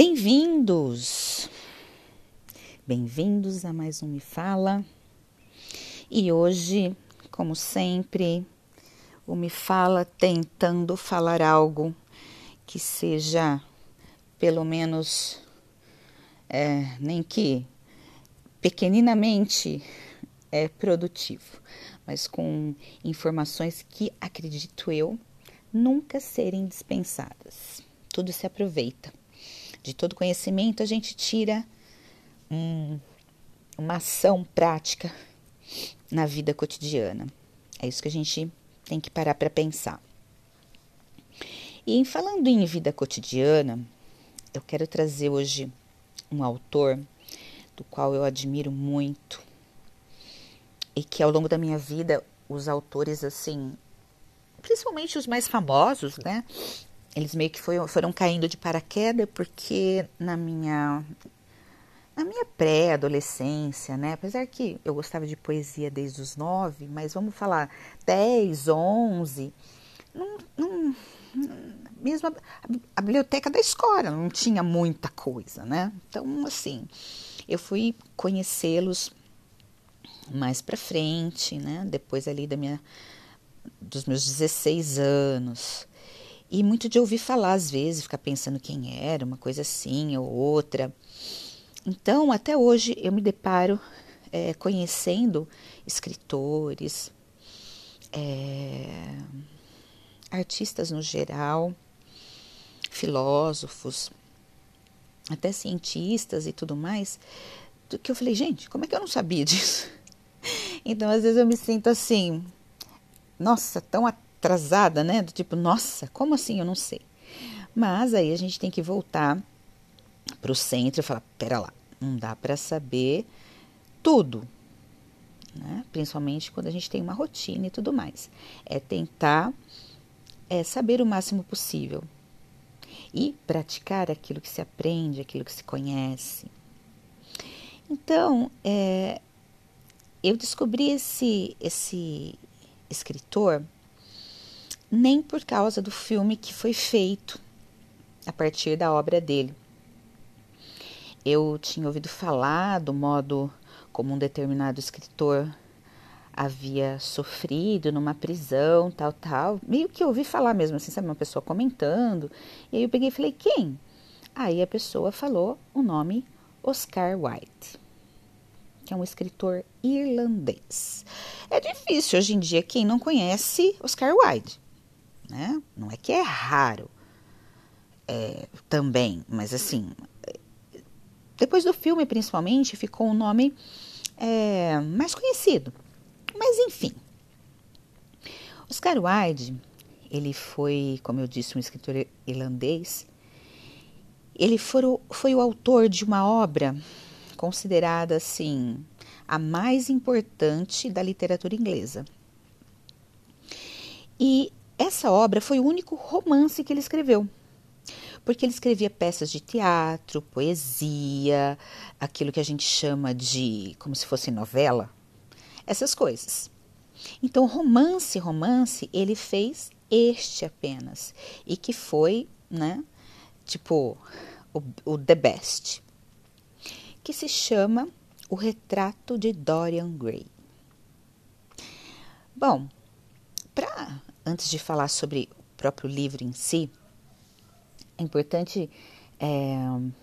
Bem-vindos! Bem-vindos a mais um Me Fala. E hoje, como sempre, o Me Fala tentando falar algo que seja pelo menos é, nem que pequeninamente é produtivo, mas com informações que acredito eu nunca serem dispensadas. Tudo se aproveita de todo conhecimento, a gente tira um, uma ação prática na vida cotidiana. É isso que a gente tem que parar para pensar. E falando em vida cotidiana, eu quero trazer hoje um autor do qual eu admiro muito e que ao longo da minha vida os autores assim, principalmente os mais famosos, né, eles meio que foi, foram caindo de paraquedas porque na minha na minha pré-adolescência, né? Apesar que eu gostava de poesia desde os nove, mas vamos falar dez, onze, mesmo a, a, biblioteca da escola não tinha muita coisa, né? Então, assim, eu fui conhecê-los mais para frente, né? Depois ali da minha dos meus 16 anos. E muito de ouvir falar às vezes, ficar pensando quem era, uma coisa assim ou outra. Então, até hoje eu me deparo é, conhecendo escritores, é, artistas no geral, filósofos, até cientistas e tudo mais, do que eu falei, gente, como é que eu não sabia disso? Então, às vezes eu me sinto assim, nossa, tão atrasada, né? Do tipo, nossa, como assim? Eu não sei. Mas aí a gente tem que voltar para o centro e falar: pera lá, não dá para saber tudo, né? Principalmente quando a gente tem uma rotina e tudo mais. É tentar é, saber o máximo possível e praticar aquilo que se aprende, aquilo que se conhece. Então, é, eu descobri esse, esse escritor nem por causa do filme que foi feito a partir da obra dele. Eu tinha ouvido falar do modo como um determinado escritor havia sofrido numa prisão, tal, tal. Meio que ouvi falar mesmo, assim, sabe, uma pessoa comentando. E aí eu peguei e falei, quem? Aí a pessoa falou o nome Oscar Wilde, que é um escritor irlandês. É difícil hoje em dia quem não conhece Oscar Wilde né? Não é que é raro é, também, mas assim, depois do filme principalmente ficou um nome é, mais conhecido. Mas enfim, Oscar Wilde, ele foi, como eu disse, um escritor irlandês. Ele foi o, foi o autor de uma obra considerada assim a mais importante da literatura inglesa. E essa obra foi o único romance que ele escreveu. Porque ele escrevia peças de teatro, poesia, aquilo que a gente chama de como se fosse novela, essas coisas. Então, romance, romance, ele fez este apenas. E que foi, né, tipo, o, o The Best. Que se chama O Retrato de Dorian Gray. Bom, para antes de falar sobre o próprio livro em si, é importante, é,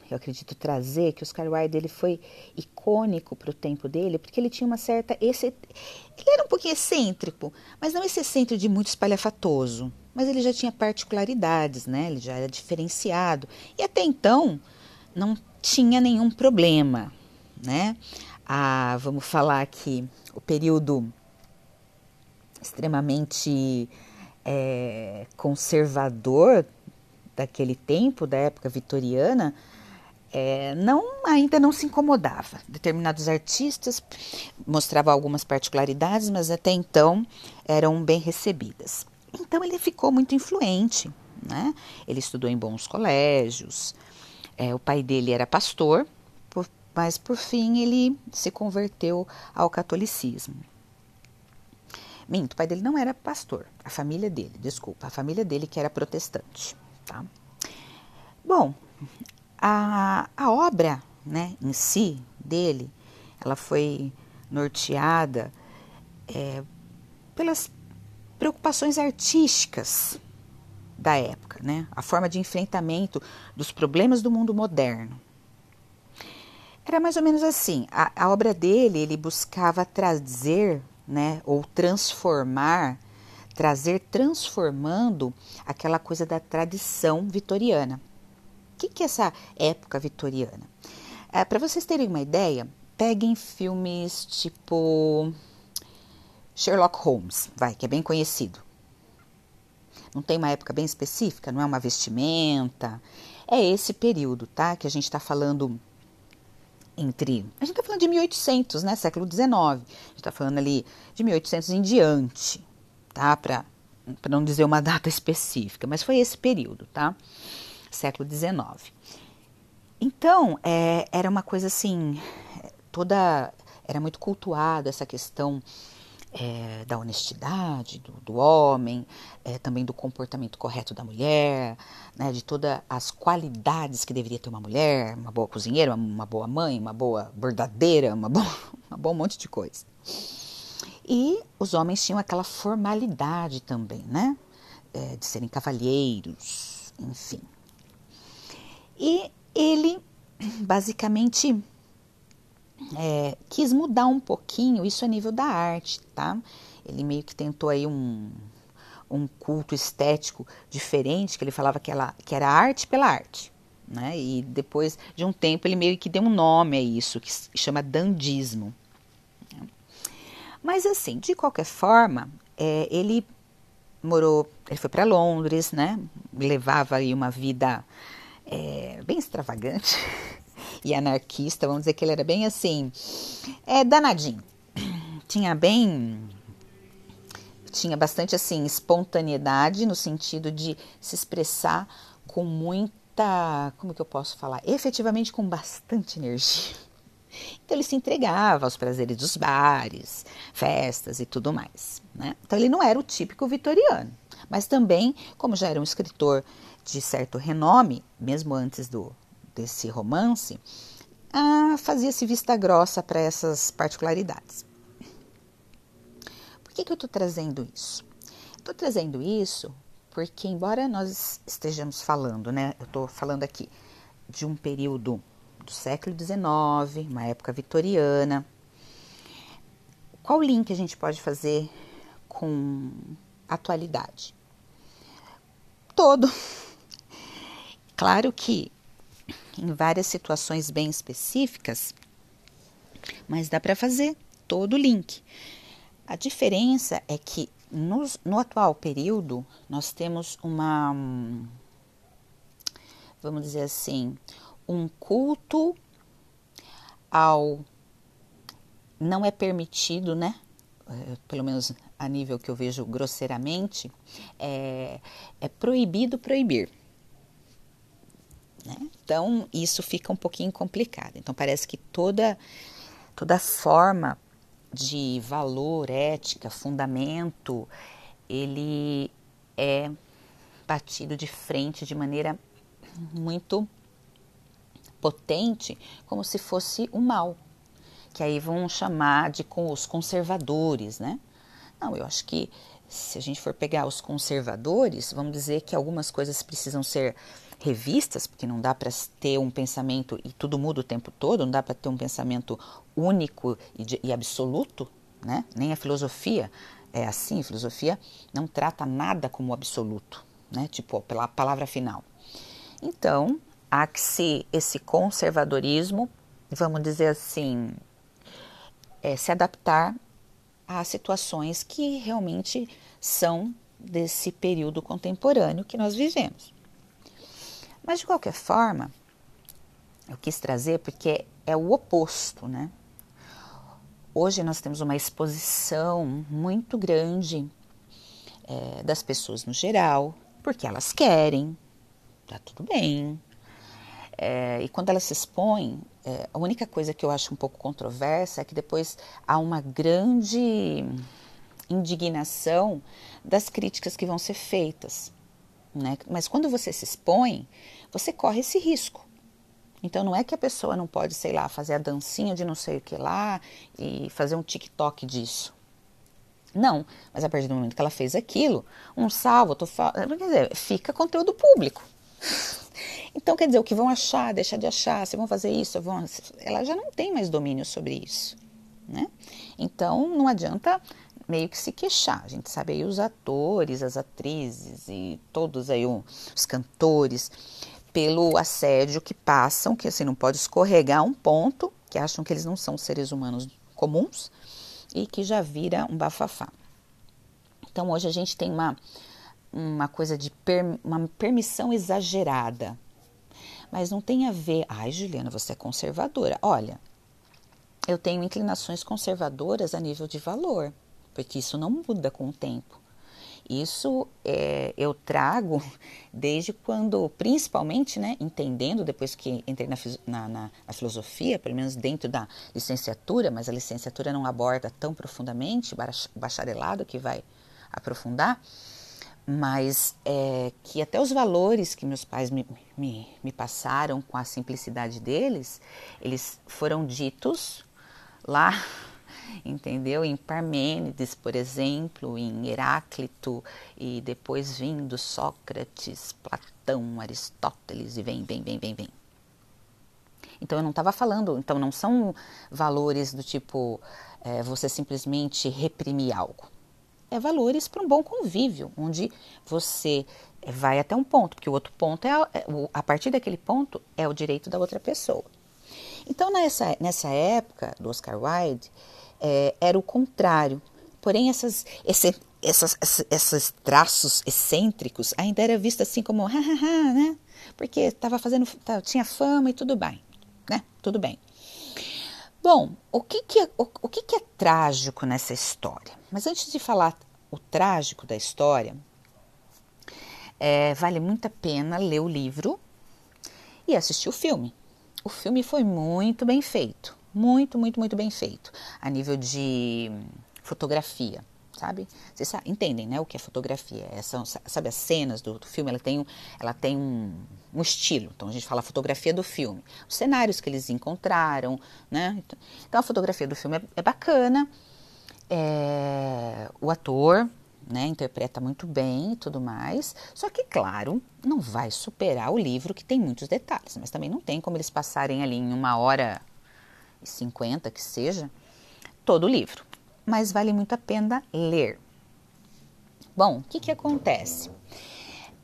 eu acredito, trazer que o Oscar Wilde ele foi icônico para o tempo dele, porque ele tinha uma certa. Esse, ele era um pouquinho excêntrico, mas não esse excêntrico de muito espalhafatoso. Mas ele já tinha particularidades, né? Ele já era diferenciado. E até então não tinha nenhum problema, né? Ah, vamos falar aqui, o período extremamente é, conservador daquele tempo, da época vitoriana, é, não ainda não se incomodava. Determinados artistas mostravam algumas particularidades, mas até então eram bem recebidas. Então ele ficou muito influente. Né? Ele estudou em bons colégios. É, o pai dele era pastor, por, mas por fim ele se converteu ao catolicismo. Minto, o pai dele não era pastor, a família dele, desculpa, a família dele que era protestante, tá? Bom, A, a obra né, em si dele, ela foi norteada é, pelas preocupações artísticas da época, né? a forma de enfrentamento dos problemas do mundo moderno. Era mais ou menos assim. A, a obra dele, ele buscava trazer, né, ou transformar, trazer transformando aquela coisa da tradição vitoriana. O que, que é essa época vitoriana? É, Para vocês terem uma ideia, peguem filmes tipo Sherlock Holmes, vai, que é bem conhecido. Não tem uma época bem específica, não é uma vestimenta. É esse período, tá? Que a gente está falando entre. A gente está falando de 1800, né? Século XIX. A gente está falando ali de 1800 em diante, tá? Para não dizer uma data específica, mas foi esse período, tá? Século XIX. Então, é, era uma coisa assim, toda. Era muito cultuada essa questão é, da honestidade do, do homem, é, também do comportamento correto da mulher, né, de todas as qualidades que deveria ter uma mulher, uma boa cozinheira, uma, boa mãe, uma boa bordadeira, uma boa, uma boa monte de coisa. E os homens tinham aquela formalidade também, né, é, de serem cavalheiros, enfim. E ele basicamente é, quis mudar um pouquinho isso a nível da arte, tá? Ele meio que tentou aí um, um culto estético diferente, que ele falava que, ela, que era arte pela arte. Né? E depois de um tempo ele meio que deu um nome a isso, que chama dandismo. Mas assim, de qualquer forma, é, ele morou, ele foi para Londres, né? Levava aí uma vida é, bem extravagante e anarquista, vamos dizer que ele era bem assim, é danadinho. Tinha bem tinha bastante assim espontaneidade no sentido de se expressar com muita, como que eu posso falar, efetivamente com bastante energia. Então ele se entregava aos prazeres dos bares, festas e tudo mais. Né? Então ele não era o típico vitoriano, mas também, como já era um escritor de certo renome, mesmo antes do, desse romance, ah, fazia-se vista grossa para essas particularidades. Por que, que eu estou trazendo isso? Estou trazendo isso porque, embora nós estejamos falando, né, eu estou falando aqui de um período do século XIX, uma época vitoriana, qual link a gente pode fazer com atualidade? Todo. Claro que em várias situações bem específicas, mas dá para fazer todo o link. A diferença é que no, no atual período nós temos uma, vamos dizer assim, um culto ao não é permitido, né? É, pelo menos a nível que eu vejo grosseiramente, é, é proibido proibir. Né? Então, isso fica um pouquinho complicado. Então, parece que toda, toda forma de valor, ética, fundamento, ele é batido de frente de maneira muito potente, como se fosse o mal, que aí vão chamar de com os conservadores, né? Não, eu acho que se a gente for pegar os conservadores, vamos dizer que algumas coisas precisam ser revistas, porque não dá para ter um pensamento e tudo muda o tempo todo, não dá para ter um pensamento único e, de, e, absoluto, né? Nem a filosofia é assim, a filosofia não trata nada como absoluto, né? Tipo, pela palavra final. Então, há que se esse conservadorismo, vamos dizer assim, é, se adaptar a situações que realmente são desse período contemporâneo que nós vivemos. Mas de qualquer forma, eu quis trazer porque é o oposto, né? Hoje nós temos uma exposição muito grande é, das pessoas no geral, porque elas querem, tá tudo bem. É, e quando elas se expõem, é, a única coisa que eu acho um pouco controversa é que depois há uma grande indignação das críticas que vão ser feitas. Né? Mas quando você se expõe, você corre esse risco. Então não é que a pessoa não pode, sei lá, fazer a dancinha de não sei o que lá e fazer um TikTok disso. Não, mas a partir do momento que ela fez aquilo, um salvo, tô quer dizer, fica conteúdo público. Então, quer dizer, o que vão achar, deixar de achar, se vão fazer isso, vão, ela já não tem mais domínio sobre isso, né? Então, não adianta meio que se queixar. A gente sabe aí os atores, as atrizes e todos aí os cantores pelo assédio que passam, que assim não pode escorregar um ponto, que acham que eles não são seres humanos comuns e que já vira um bafafá. Então hoje a gente tem uma uma coisa de per, uma permissão exagerada. Mas não tem a ver, ai Juliana, você é conservadora. Olha, eu tenho inclinações conservadoras a nível de valor, porque isso não muda com o tempo. Isso é, eu trago desde quando, principalmente, né, entendendo, depois que entrei na, na, na, na, filosofia, pelo menos dentro da licenciatura, mas a licenciatura não aborda tão profundamente, bacharelado que vai aprofundar, mas é, que até os valores que meus pais me, me, me passaram com a simplicidade deles, eles foram ditos lá, entendeu? Em Parmênides, por exemplo, em Heráclito, e depois vindo Sócrates, Platão, Aristóteles, e vem, vem, vem, vem, vem. Então eu não estava falando, então não são valores do tipo é, você simplesmente reprimir algo é valores para um bom convívio, onde você vai até um ponto, porque o outro ponto é a, é a partir daquele ponto é o direito da outra pessoa. Então nessa, nessa época do Oscar Wilde é, era o contrário. Porém essas, esse, essas, esses traços excêntricos ainda era visto assim como hahaha, né? Porque estava fazendo, tinha fama e tudo bem, né? Tudo bem. Bom, o que, que, é, o, o que, que é trágico nessa história? Mas antes de falar o trágico da história, é, vale muito a pena ler o livro e assistir o filme. O filme foi muito bem feito, muito, muito, muito bem feito, a nível de fotografia sabe? Vocês sabe, entendem, né, o que é fotografia? É, são, sabe, as cenas do, do, filme, ela tem, um, ela tem um, um, estilo. Então, a gente fala fotografia do filme. Os cenários que eles encontraram, né? Então, a fotografia do filme é, é bacana. É, o ator, né, interpreta muito bem e tudo mais. Só que, claro, não vai superar o livro que tem muitos detalhes. Mas também não tem como eles passarem ali em uma hora e cinquenta, que seja, todo o livro mas vale muito a pena ler. Bom, o que, que acontece?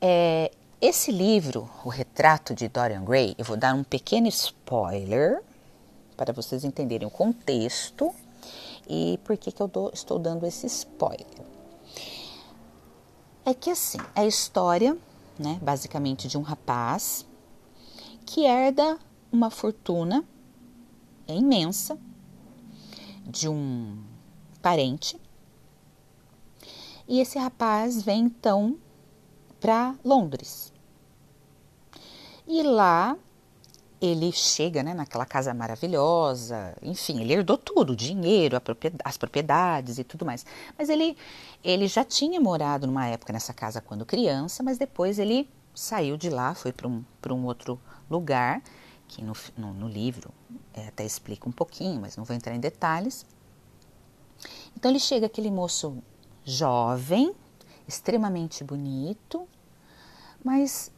É, esse livro, O Retrato de Dorian Gray, eu vou dar um pequeno spoiler para vocês entenderem o contexto e por que, que eu dou, estou dando esse spoiler. É que assim, é a história, né, basicamente, de um rapaz que herda uma fortuna imensa de um parente. E esse rapaz vem então para Londres. E lá ele chega né, naquela casa maravilhosa, enfim, ele herdou tudo, o dinheiro, as propriedades e tudo mais. Mas ele, ele já tinha morado numa época nessa casa quando criança, mas depois ele saiu de lá, foi para um, um outro lugar, que no, no, no livro é, até explica um pouquinho, mas não vou entrar em detalhes. Então ele chega aquele moço jovem, extremamente bonito, mas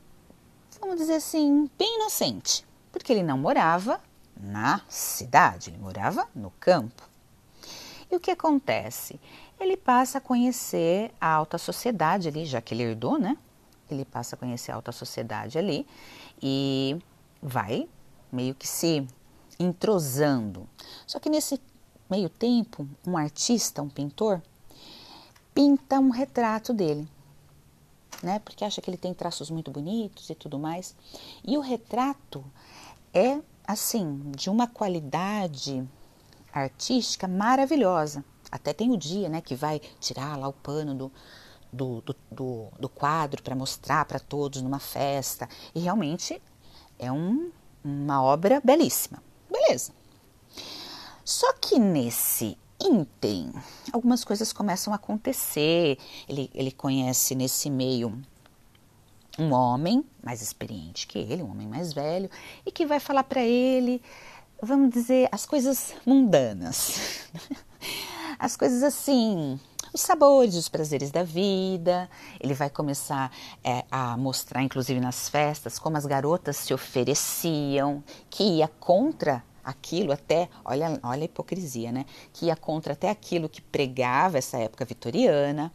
vamos dizer assim, bem inocente, porque ele não morava na cidade, ele morava no campo. E o que acontece? Ele passa a conhecer a alta sociedade ali, já que ele herdou, né? Ele passa a conhecer a alta sociedade ali e vai meio que se entrosando. Só que nesse meio tempo, um artista, um pintor, pinta um retrato dele, né? Porque acha que ele tem traços muito bonitos e tudo mais. E o retrato é assim, de uma qualidade artística maravilhosa. Até tem o dia, né, que vai tirar lá o pano do, do, do, do, do quadro para mostrar para todos numa festa. E realmente é um, uma obra belíssima. Beleza. Só que nesse intem, algumas coisas começam a acontecer. Ele, ele conhece nesse meio um homem mais experiente que ele, um homem mais velho, e que vai falar para ele, vamos dizer, as coisas mundanas. as coisas assim, os sabores, os prazeres da vida. Ele vai começar é, a mostrar, inclusive nas festas, como as garotas se ofereciam, que ia contra aquilo até, olha, olha a hipocrisia, né? Que ia contra até aquilo que pregava essa época vitoriana.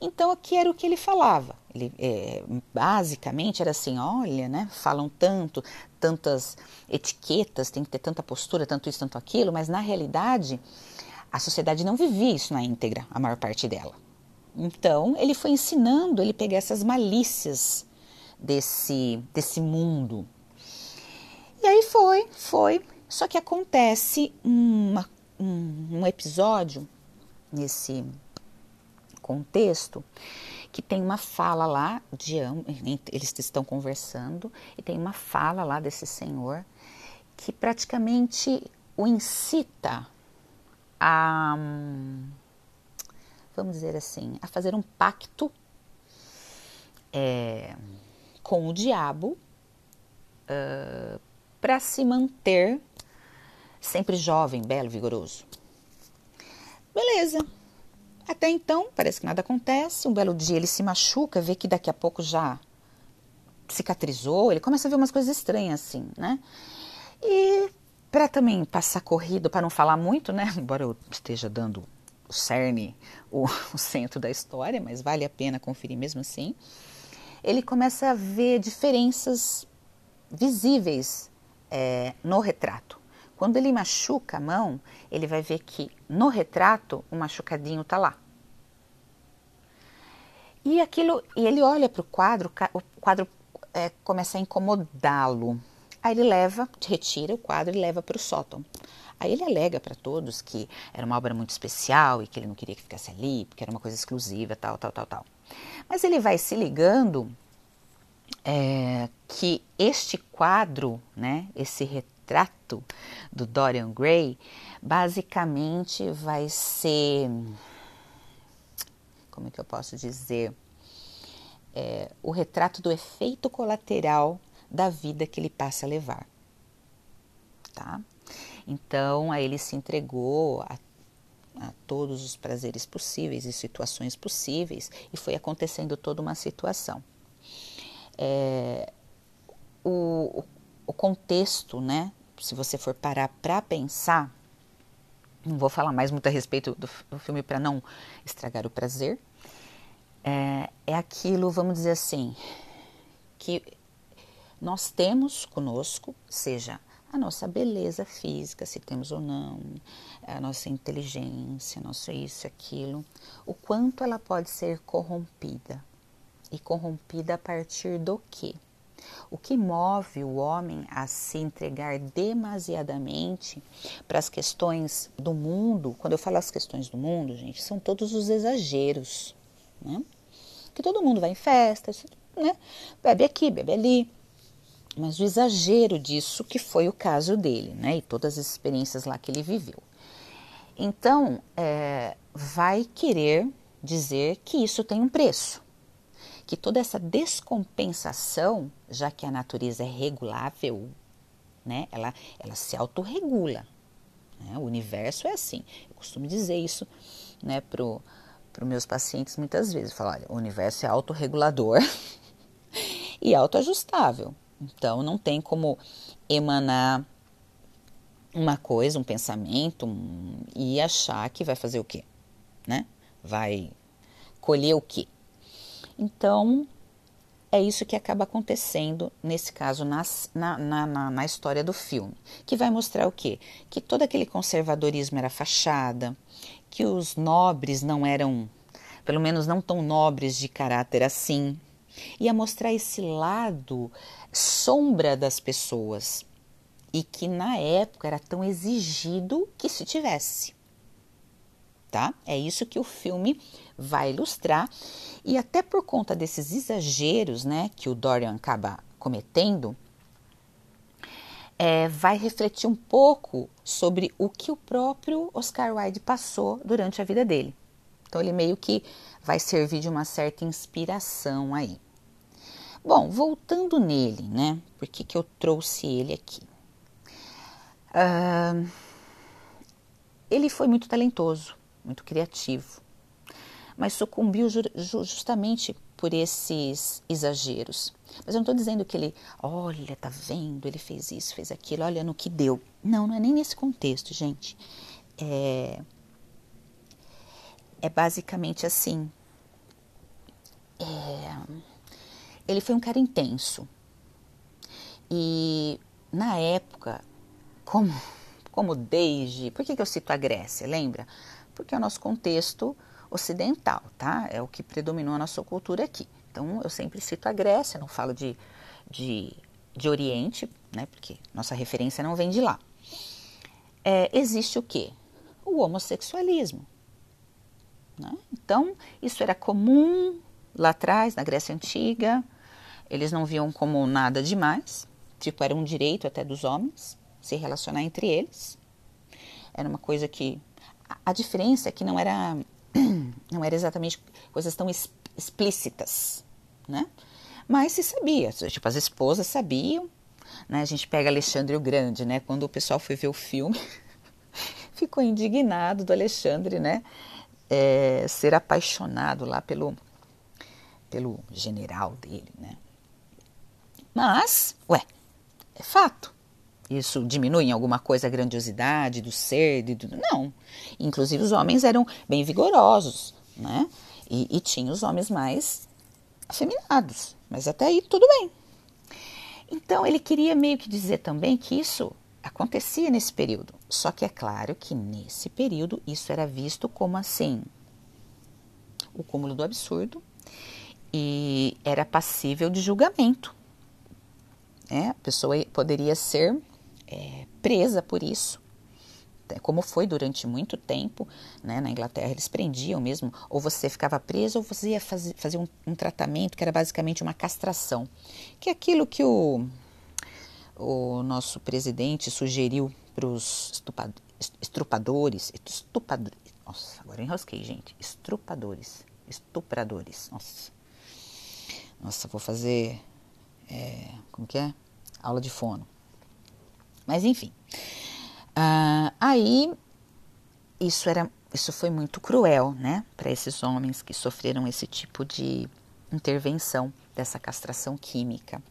Então, aqui era o que ele falava. Ele, é, basicamente era assim, olha, né? Falam tanto, tantas etiquetas, tem que ter tanta postura, tanto isso, tanto aquilo, mas na realidade a sociedade não vivia isso na íntegra, a maior parte dela. Então, ele foi ensinando ele pegar essas malícias desse, desse mundo. E aí foi, foi, só que acontece uma, um, um episódio nesse contexto que tem uma fala lá de eles estão conversando e tem uma fala lá desse senhor que praticamente o incita a vamos dizer assim a fazer um pacto é, com o diabo uh, para se manter sempre jovem, belo, vigoroso. Beleza. Até então, parece que nada acontece. Um belo dia ele se machuca, vê que daqui a pouco já cicatrizou, ele começa a ver umas coisas estranhas assim, né? E para também passar corrido, para não falar muito, né? Embora eu esteja dando o cerne, o, o centro da história, mas vale a pena conferir mesmo assim. Ele começa a ver diferenças visíveis é, no retrato. Quando ele machuca a mão, ele vai ver que no retrato o machucadinho está lá. E aquilo, e ele olha para o quadro, o quadro é, começa a incomodá-lo. Aí ele leva, retira o quadro e leva para o sótão. Aí ele alega para todos que era uma obra muito especial e que ele não queria que ficasse ali, porque era uma coisa exclusiva, tal, tal, tal, tal. Mas ele vai se ligando é, que este quadro, né, esse retrato, do Dorian Gray basicamente vai ser. Como é que eu posso dizer? É, o retrato do efeito colateral da vida que ele passa a levar. Tá? Então, aí ele se entregou a, a todos os prazeres possíveis e situações possíveis e foi acontecendo toda uma situação. É, o, o contexto, né? Se você for parar para pensar, não vou falar mais muito a respeito do, do filme para não estragar o prazer. É, é aquilo, vamos dizer assim, que nós temos conosco, seja a nossa beleza física, se temos ou não, a nossa inteligência, nosso isso, aquilo, o quanto ela pode ser corrompida. E corrompida a partir do quê? O que move o homem a se entregar demasiadamente para as questões do mundo, quando eu falo as questões do mundo, gente, são todos os exageros, né? Que todo mundo vai em festa, né? Bebe aqui, bebe ali. Mas o exagero disso que foi o caso dele, né? E todas as experiências lá que ele viveu. Então, é, vai querer dizer que isso tem um preço que toda essa descompensação, já que a natureza é regulável, né, ela, ela se autorregula. Né? O universo é assim. Eu costumo dizer isso né, para os meus pacientes muitas vezes. Falo, olha, o universo é autorregulador e autoajustável. Então, não tem como emanar uma coisa, um pensamento um, e achar que vai fazer o quê? Né? Vai colher o quê? Então, é isso que acaba acontecendo, nesse caso, nas, na, na, na, na, história do filme. Que vai mostrar o quê? Que todo aquele conservadorismo era fachada, que os nobres não eram, pelo menos não tão nobres de caráter assim. Ia mostrar esse lado sombra das pessoas. E que na época era tão exigido que se tivesse tá? É isso que o filme vai ilustrar e até por conta desses exageros, né, que o Dorian acaba cometendo, é, vai refletir um pouco sobre o que o próprio Oscar Wilde passou durante a vida dele. Então ele meio que vai servir de uma certa inspiração aí. Bom, voltando nele, né? Por que, que eu trouxe ele aqui? Uh, ele foi muito talentoso, muito criativo, mas sucumbiu ju justamente por esses exageros. Mas eu não estou dizendo que ele, olha, tá vendo, ele fez isso, fez aquilo, olha no que deu. Não, não é nem nesse contexto, gente. É, é basicamente assim. É, ele foi um cara intenso. E na época, como, como desde. Por que, que eu cito a Grécia? Lembra? Porque é o nosso contexto ocidental, tá? É o que predominou a nossa cultura aqui. Então eu sempre cito a Grécia, não falo de, de, de Oriente, né? Porque nossa referência não vem de lá. É, existe o quê? O homossexualismo. Né? Então, isso era comum lá atrás, na Grécia Antiga. Eles não viam como nada demais. Tipo, era um direito até dos homens se relacionar entre eles. Era uma coisa que. A diferença é que não era, não era exatamente coisas tão explícitas, né? Mas se sabia, tipo, as esposas sabiam, né? A gente pega Alexandre o Grande, né? Quando o pessoal foi ver o filme, ficou indignado do Alexandre, né? É, ser apaixonado lá pelo, pelo general dele, né? Mas, ué, é fato. Isso diminui em alguma coisa a grandiosidade do ser? Do, não. Inclusive, os homens eram bem vigorosos, né? E, e tinha os homens mais afeminados. Mas até aí, tudo bem. Então, ele queria meio que dizer também que isso acontecia nesse período. Só que é claro que nesse período isso era visto como assim o cúmulo do absurdo e era passível de julgamento. É, a pessoa poderia ser é, presa por isso, como foi durante muito tempo. Né, na Inglaterra eles prendiam mesmo, ou você ficava preso ou você ia fazer, fazer um, um tratamento que era basicamente uma castração, que é aquilo que o o nosso presidente sugeriu para os estrupadores, estupadores, nossa, agora enrosquei, gente, estrupadores, estupradores, nossa, nossa, vou fazer, é, como que é? Aula de fono. Mas enfim, uh, aí isso era, isso foi muito cruel, né, para esses homens que sofreram esse tipo de intervenção dessa castração química.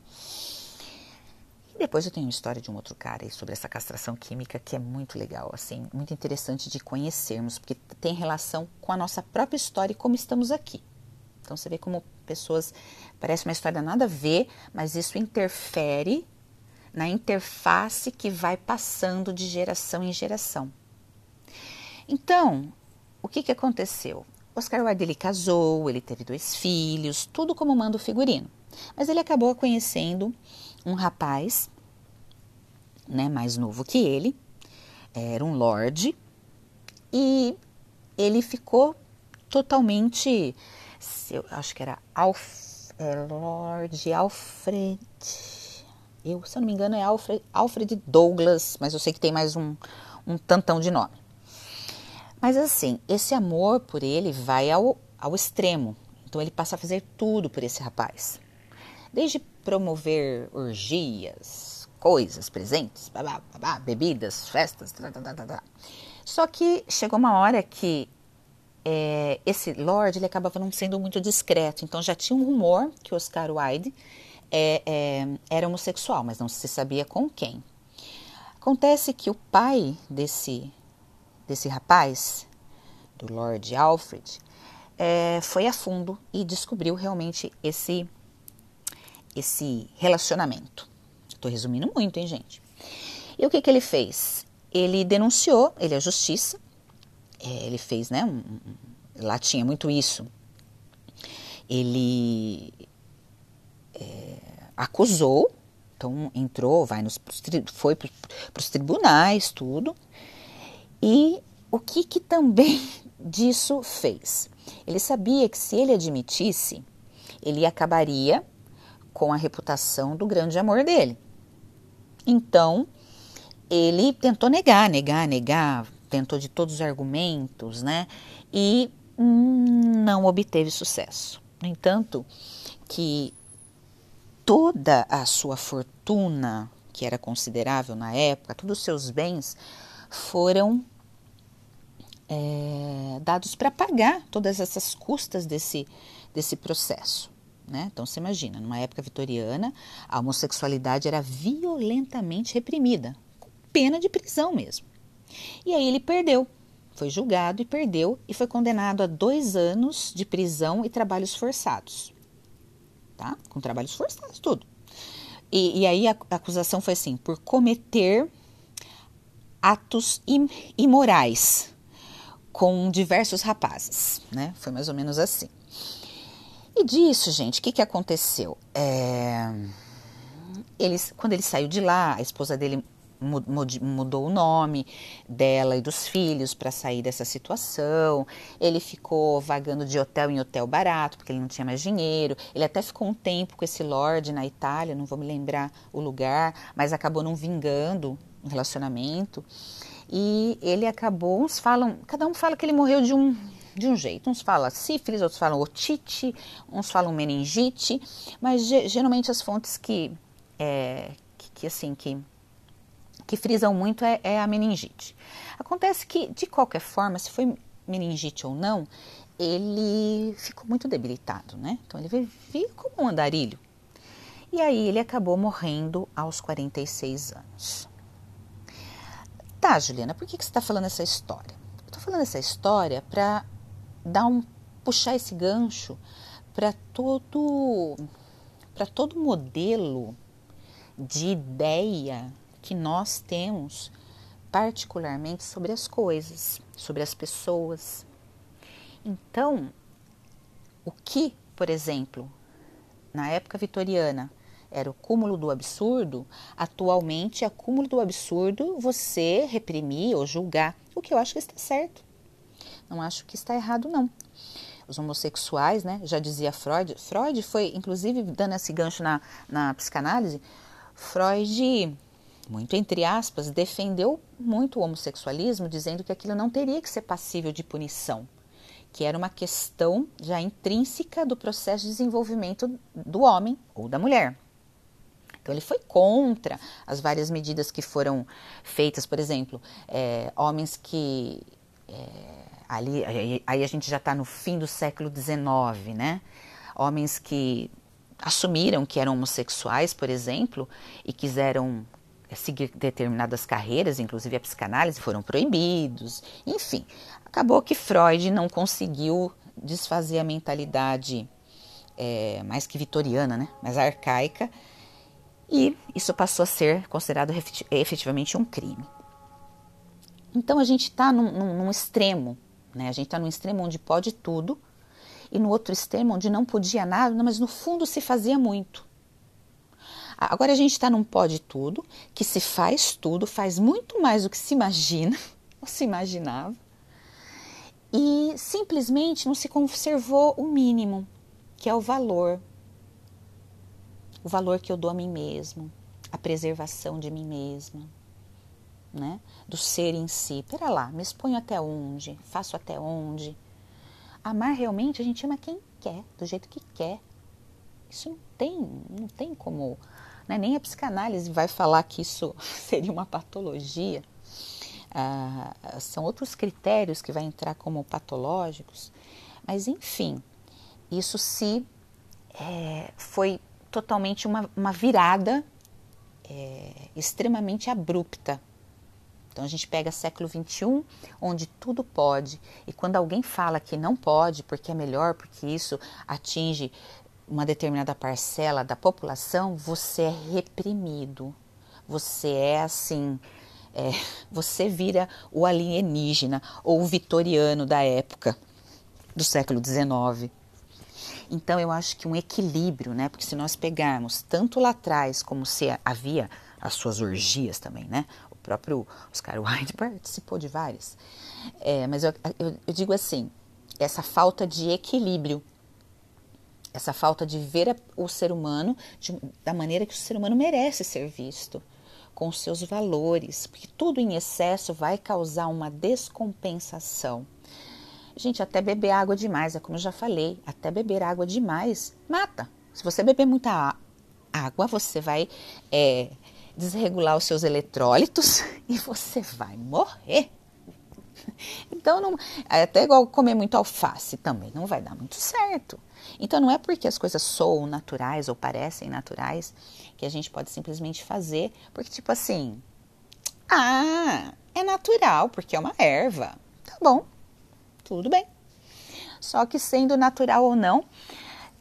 Depois eu tenho uma história de um outro cara sobre essa castração química que é muito legal, assim, muito interessante de conhecermos, porque tem relação com a nossa própria história e como estamos aqui. Então você vê como pessoas parece uma história nada a ver, mas isso interfere na interface que vai passando de geração em geração. Então, o que, que aconteceu? Oscar Wilde ele casou, ele teve dois filhos, tudo como manda o figurino. Mas ele acabou conhecendo um rapaz, né, mais novo que ele, era um lord, e ele ficou totalmente, eu acho que era Alf, é, Lord Alfred, eu, se eu não me engano, é Alfred, Alfred Douglas, mas eu sei que tem mais um, um tantão de nome. Mas assim, esse amor por ele vai ao, ao extremo. Então ele passa a fazer tudo por esse rapaz. Desde promover orgias, coisas, presentes, bebidas, festas. Tá, tá, tá, Só que chegou uma hora que é, esse Lord ele acabava não sendo muito discreto. Então já tinha um rumor que Oscar Wilde é, é, era homossexual, mas não se sabia com quem. Acontece que o pai desse, desse rapaz, do Lord Alfred, é, foi a fundo e descobriu realmente esse esse relacionamento. Estou resumindo muito, hein, gente? E o que, que ele fez? Ele denunciou, ele é justiça, é, ele fez, né? Um, lá tinha muito isso. Ele é, acusou, então entrou, vai nos, foi para os tribunais, tudo. E o que, que também disso fez? Ele sabia que se ele admitisse, ele acabaria com a reputação do grande amor dele. Então, ele tentou negar, negar, negar, tentou de todos os argumentos, né? E não obteve sucesso. No entanto, que toda a sua fortuna, que era considerável na época, todos os seus bens foram é, dados para pagar todas essas custas desse, desse processo. Né? Então você imagina, numa época vitoriana, a homossexualidade era violentamente reprimida, pena de prisão mesmo. E aí ele perdeu, foi julgado e perdeu e foi condenado a dois anos de prisão e trabalhos forçados. Tá? Com trabalhos forçados, tudo. E, e aí a, a acusação foi assim: por cometer atos im, imorais com diversos rapazes, né? Foi mais ou menos assim. E disso, gente, o que, que aconteceu? É... Eles, quando ele saiu de lá, a esposa dele mudou o nome dela e dos filhos para sair dessa situação. Ele ficou vagando de hotel em hotel barato, porque ele não tinha mais dinheiro. Ele até ficou um tempo com esse lord na Itália, não vou me lembrar o lugar, mas acabou não vingando o relacionamento. E ele acabou, uns falam, cada um fala que ele morreu de um de um jeito. Uns falam sífilis, outros falam otite, uns falam meningite, mas geralmente as fontes que, é, que, que, assim que que frisam muito é, é a meningite. Acontece que, de qualquer forma, se foi meningite ou não, ele ficou muito debilitado, né? Então ele vivia como um andarilho. E aí ele acabou morrendo aos 46 anos. Tá, Juliana, por que, que você está falando essa história? Estou falando essa história para dar um puxar esse gancho para todo para todo modelo de ideia que nós temos, particularmente sobre as coisas, sobre as pessoas. Então, o que, por exemplo, na época vitoriana era o cúmulo do absurdo, atualmente é cúmulo do absurdo você reprimir ou julgar, o que eu acho que está certo. Não acho que está errado, não. Os homossexuais, né? Já dizia Freud. Freud foi, inclusive, dando esse gancho na, na psicanálise. Freud muito entre aspas, defendeu muito o homossexualismo, dizendo que aquilo não teria que ser passível de punição, que era uma questão já intrínseca do processo de desenvolvimento do homem ou da mulher. Então ele foi contra as várias medidas que foram feitas, por exemplo, é, homens que é, ali aí a gente já está no fim do século XIX, né? Homens que assumiram que eram homossexuais, por exemplo, e quiseram é, seguir determinadas carreiras, inclusive a psicanálise, foram proibidos. Enfim, acabou que Freud não conseguiu desfazer a mentalidade é, mais que vitoriana, né? mais arcaica, e isso passou a ser considerado efetivamente um crime. Então a gente está num, num, num, extremo, né? a gente está num extremo onde pode tudo, e no outro extremo onde não podia nada, mas no fundo se fazia muito. Agora a gente está num pó de tudo, que se faz tudo, faz muito mais do que se imagina, ou se imaginava, e simplesmente não se conservou o mínimo, que é o valor. O valor que eu dou a mim mesmo, a preservação de mim mesma, né? do ser em si. Pera lá, me exponho até onde, faço até onde. Amar realmente a gente ama quem quer, do jeito que quer. Isso não tem, não tem como né? Nem a psicanálise vai falar que isso seria uma patologia. Ah, são outros critérios que vai entrar como patológicos. Mas, enfim, isso se é, foi totalmente uma, uma virada é, extremamente abrupta. Então a gente pega século XXI, onde tudo pode, e quando alguém fala que não pode, porque é melhor, porque isso atinge uma determinada parcela da população, você é reprimido. Você é assim, é, você vira o alienígena ou o vitoriano da época do século XIX. Então eu acho que um equilíbrio, né? Porque se nós pegarmos tanto lá atrás como se havia as suas orgias também, né? O próprio Oscar Wilde participou de várias. É, mas eu, eu, eu digo assim, essa falta de equilíbrio essa falta de ver o ser humano de, da maneira que o ser humano merece ser visto, com seus valores, porque tudo em excesso vai causar uma descompensação. Gente, até beber água demais, é como eu já falei, até beber água demais mata. Se você beber muita água, você vai é, desregular os seus eletrólitos e você vai morrer. Então, não, é até igual comer muito alface também não vai dar muito certo. Então, não é porque as coisas soam naturais ou parecem naturais que a gente pode simplesmente fazer, porque, tipo assim, ah, é natural, porque é uma erva. Tá bom, tudo bem. Só que sendo natural ou não,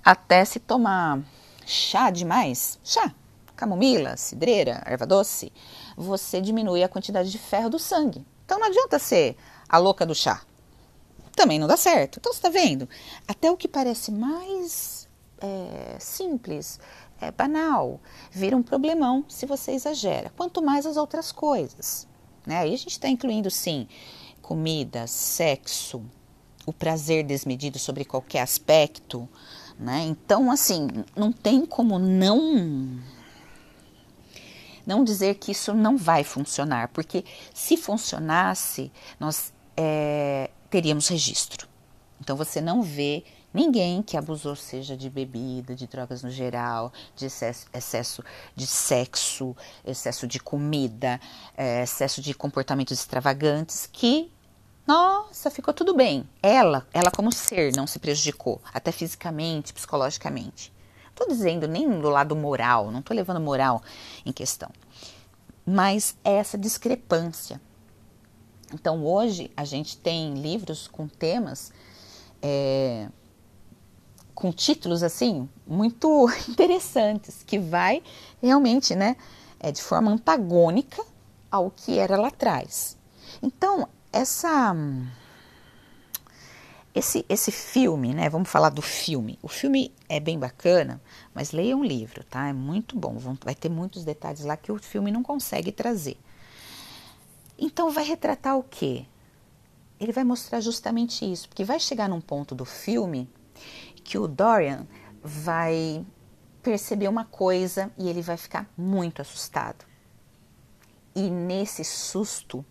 até se tomar chá demais, chá, camomila, cidreira, erva doce, você diminui a quantidade de ferro do sangue. Então não adianta ser a louca do chá. Também não dá certo. Então você está vendo? Até o que parece mais é, simples, é, banal, vira um problemão se você exagera. Quanto mais as outras coisas. Né? Aí a gente está incluindo, sim, comida, sexo, o prazer desmedido sobre qualquer aspecto. Né? Então, assim, não tem como não não dizer que isso não vai funcionar, porque se funcionasse, nós é, teríamos registro. Então você não vê ninguém que abusou, seja de bebida, de drogas no geral, de excesso, excesso de sexo, excesso de comida, é, excesso de comportamentos extravagantes, que nossa, ficou tudo bem. Ela, ela como ser, não se prejudicou, até fisicamente, psicologicamente. Estou dizendo nem do lado moral, não estou levando moral em questão, mas é essa discrepância. Então hoje a gente tem livros com temas é, com títulos assim muito interessantes que vai realmente, né, é de forma antagônica ao que era lá atrás. Então essa esse, esse filme, né? Vamos falar do filme. O filme é bem bacana, mas leia um livro, tá? É muito bom. Vai ter muitos detalhes lá que o filme não consegue trazer. Então, vai retratar o quê? Ele vai mostrar justamente isso, porque vai chegar num ponto do filme que o Dorian vai perceber uma coisa e ele vai ficar muito assustado. E nesse susto,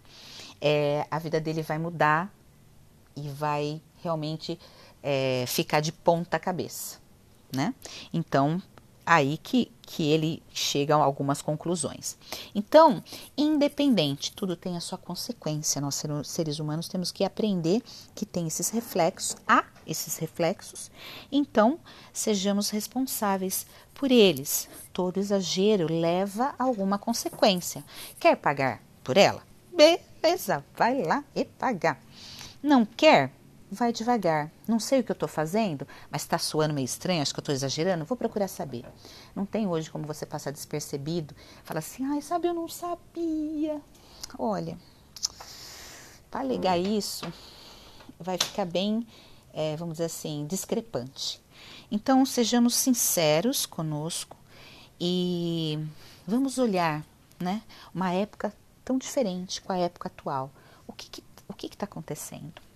é, a vida dele vai mudar e vai realmente é, ficar de ponta cabeça, né? Então, aí que, que ele chega a algumas conclusões. Então, independente, tudo tem a sua consequência. Nós, seres humanos, temos que aprender que tem esses reflexos, há esses reflexos, então sejamos responsáveis por eles. Todo exagero leva a alguma consequência. Quer pagar por ela? Beleza, vai lá e pagar. Não quer? Vai devagar. Não sei o que eu estou fazendo, mas está soando meio estranho, acho que eu estou exagerando, vou procurar saber. Não tem hoje como você passar despercebido, falar assim, ai, sabe, eu não sabia. Olha, para ligar isso, vai ficar bem, é, vamos dizer assim, discrepante. Então, sejamos sinceros conosco e vamos olhar, né, uma época tão diferente com a época atual. O que que, o que está acontecendo?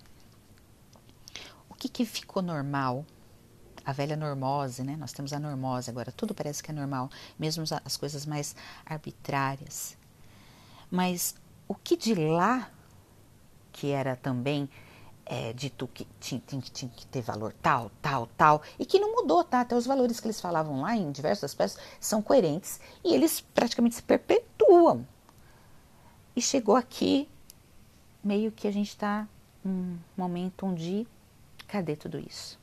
Que, que ficou normal? A velha normose, né? Nós temos a normose agora, tudo parece que é normal, mesmo as coisas mais arbitrárias. Mas o que de lá, que era também é, dito que tinha, tinha, tinha, que ter valor tal, tal, tal, e que não mudou, tá? Até os valores que eles falavam lá em diversos aspectos são coerentes e eles praticamente se perpetuam. E chegou aqui, meio que a gente está num momento onde Cadê tudo isso?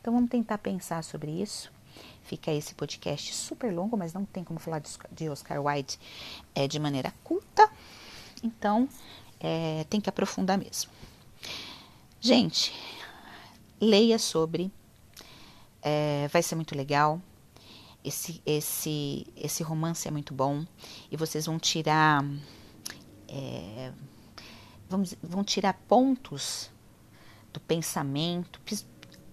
Então vamos tentar pensar sobre isso. Fica esse podcast super longo, mas não tem como falar de Oscar Wilde é, de maneira curta. Então é, tem que aprofundar mesmo. Gente, leia sobre. É, vai ser muito legal. Esse, esse, esse romance é muito bom. E vocês vão tirar. É, vamos, vão tirar pontos pensamento,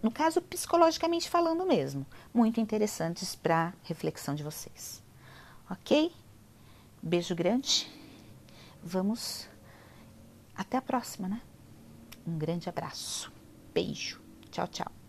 no caso psicologicamente falando mesmo, muito interessantes para reflexão de vocês. Ok? Beijo grande. Vamos até a próxima, né? Um grande abraço. Beijo. Tchau, tchau.